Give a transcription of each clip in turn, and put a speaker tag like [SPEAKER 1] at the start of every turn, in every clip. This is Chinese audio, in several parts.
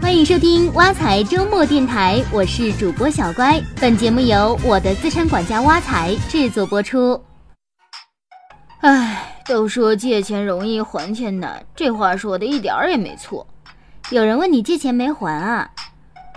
[SPEAKER 1] 欢迎收听挖财周末电台，我是主播小乖。本节目由我的资产管家挖财制作播出。
[SPEAKER 2] 唉，都说借钱容易还钱难，这话说的一点儿也没错。
[SPEAKER 1] 有人问你借钱没还啊？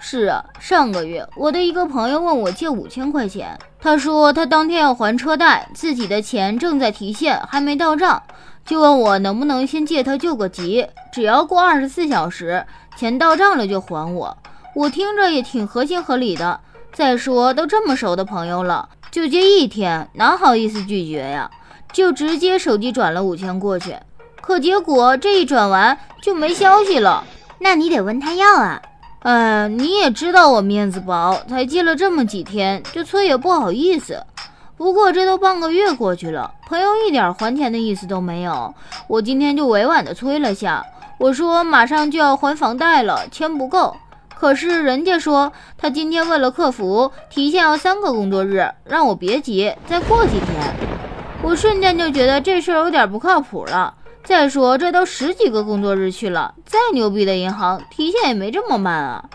[SPEAKER 2] 是啊，上个月我的一个朋友问我借五千块钱，他说他当天要还车贷，自己的钱正在提现，还没到账，就问我能不能先借他救个急，只要过二十四小时。钱到账了就还我，我听着也挺合情合理的。再说都这么熟的朋友了，就借一天，哪好意思拒绝呀？就直接手机转了五千过去。可结果这一转完就没消息了，
[SPEAKER 1] 那你得问他要啊。
[SPEAKER 2] 哎，你也知道我面子薄，才借了这么几天，就催也不好意思。不过这都半个月过去了，朋友一点还钱的意思都没有，我今天就委婉的催了下。我说马上就要还房贷了，钱不够。可是人家说他今天问了客服，提现要三个工作日，让我别急，再过几天。我瞬间就觉得这事儿有点不靠谱了。再说这都十几个工作日去了，再牛逼的银行提现也没这么慢啊！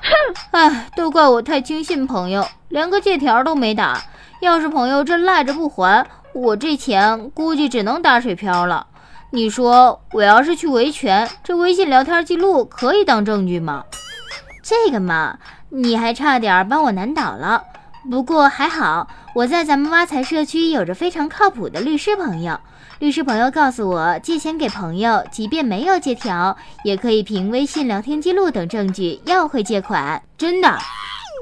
[SPEAKER 2] 哎，都怪我太轻信朋友，连个借条都没打。要是朋友真赖着不还，我这钱估计只能打水漂了。你说我要是去维权，这微信聊天记录可以当证据吗？
[SPEAKER 1] 这个嘛，你还差点把我难倒了。不过还好，我在咱们挖财社区有着非常靠谱的律师朋友。律师朋友告诉我，借钱给朋友，即便没有借条，也可以凭微信聊天记录等证据要回借款。
[SPEAKER 2] 真的？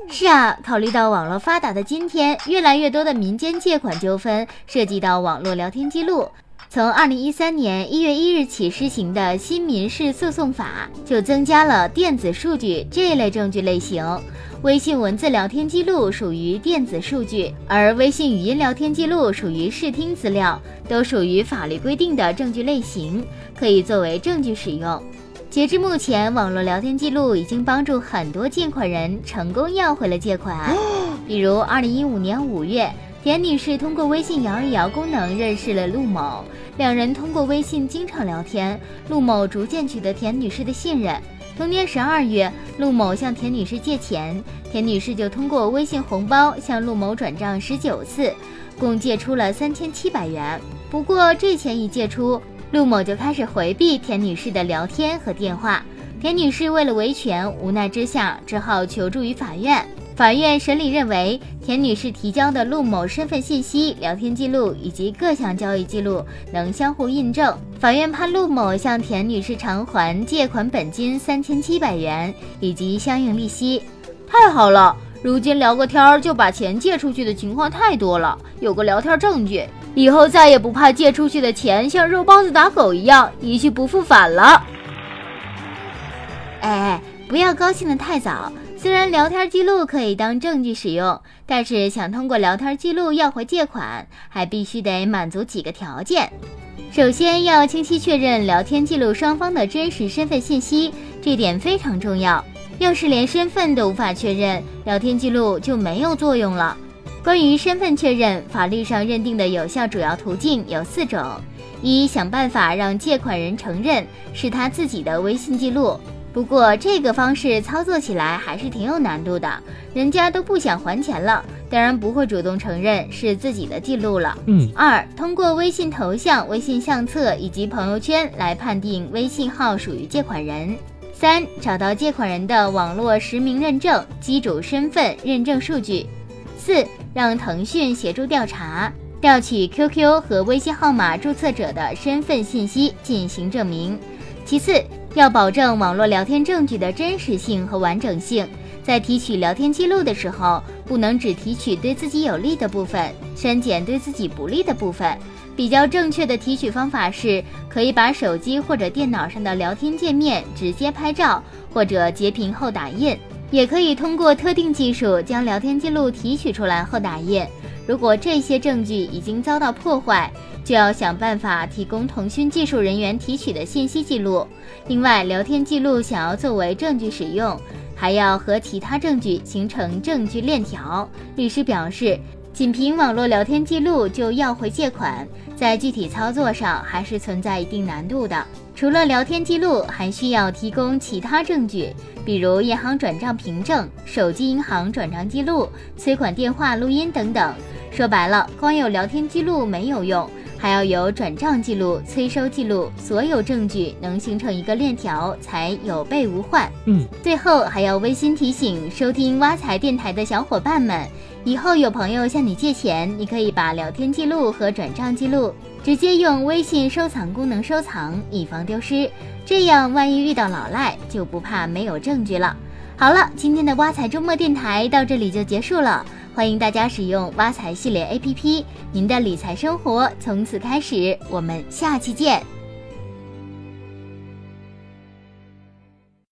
[SPEAKER 1] 是啊，考虑到网络发达的今天，越来越多的民间借款纠纷涉及到网络聊天记录。从二零一三年一月一日起施行的新民事诉讼法，就增加了电子数据这一类证据类型。微信文字聊天记录属于电子数据，而微信语音聊天记录属于视听资料，都属于法律规定的证据类型，可以作为证据使用。截至目前，网络聊天记录已经帮助很多借款人成功要回了借款。比如二零一五年五月。田女士通过微信摇一摇功能认识了陆某，两人通过微信经常聊天，陆某逐渐取得田女士的信任。同年十二月，陆某向田女士借钱，田女士就通过微信红包向陆某转账十九次，共借出了三千七百元。不过这钱一借出，陆某就开始回避田女士的聊天和电话。田女士为了维权，无奈之下只好求助于法院。法院审理认为，田女士提交的陆某身份信息、聊天记录以及各项交易记录能相互印证。法院判陆某向田女士偿还借款本金三千七百元以及相应利息。
[SPEAKER 2] 太好了，如今聊个天儿就把钱借出去的情况太多了，有个聊天证据，以后再也不怕借出去的钱像肉包子打狗一样一去不复返了。
[SPEAKER 1] 哎哎，不要高兴得太早。虽然聊天记录可以当证据使用，但是想通过聊天记录要回借款，还必须得满足几个条件。首先要清晰确认聊天记录双方的真实身份信息，这点非常重要。要是连身份都无法确认，聊天记录就没有作用了。关于身份确认，法律上认定的有效主要途径有四种：一、想办法让借款人承认是他自己的微信记录。不过这个方式操作起来还是挺有难度的，人家都不想还钱了，当然不会主动承认是自己的记录了。嗯。二，通过微信头像、微信相册以及朋友圈来判定微信号属于借款人。三，找到借款人的网络实名认证、机主身份认证数据。四，让腾讯协助调查，调取 QQ 和微信号码注册者的身份信息进行证明。其次。要保证网络聊天证据的真实性和完整性，在提取聊天记录的时候，不能只提取对自己有利的部分，删减对自己不利的部分。比较正确的提取方法是，可以把手机或者电脑上的聊天界面直接拍照，或者截屏后打印，也可以通过特定技术将聊天记录提取出来后打印。如果这些证据已经遭到破坏，就要想办法提供腾讯技术人员提取的信息记录。另外，聊天记录想要作为证据使用，还要和其他证据形成证据链条。律师表示，仅凭网络聊天记录就要回借款，在具体操作上还是存在一定难度的。除了聊天记录，还需要提供其他证据，比如银行转账凭证、手机银行转账记录、催款电话录音等等。说白了，光有聊天记录没有用。还要有转账记录、催收记录，所有证据能形成一个链条，才有备无患。
[SPEAKER 3] 嗯，
[SPEAKER 1] 最后还要温馨提醒收听挖财电台的小伙伴们，以后有朋友向你借钱，你可以把聊天记录和转账记录直接用微信收藏功能收藏，以防丢失。这样万一遇到老赖，就不怕没有证据了。好了，今天的挖财周末电台到这里就结束了。欢迎大家使用挖财系列 APP，您的理财生活从此开始。我们下期见。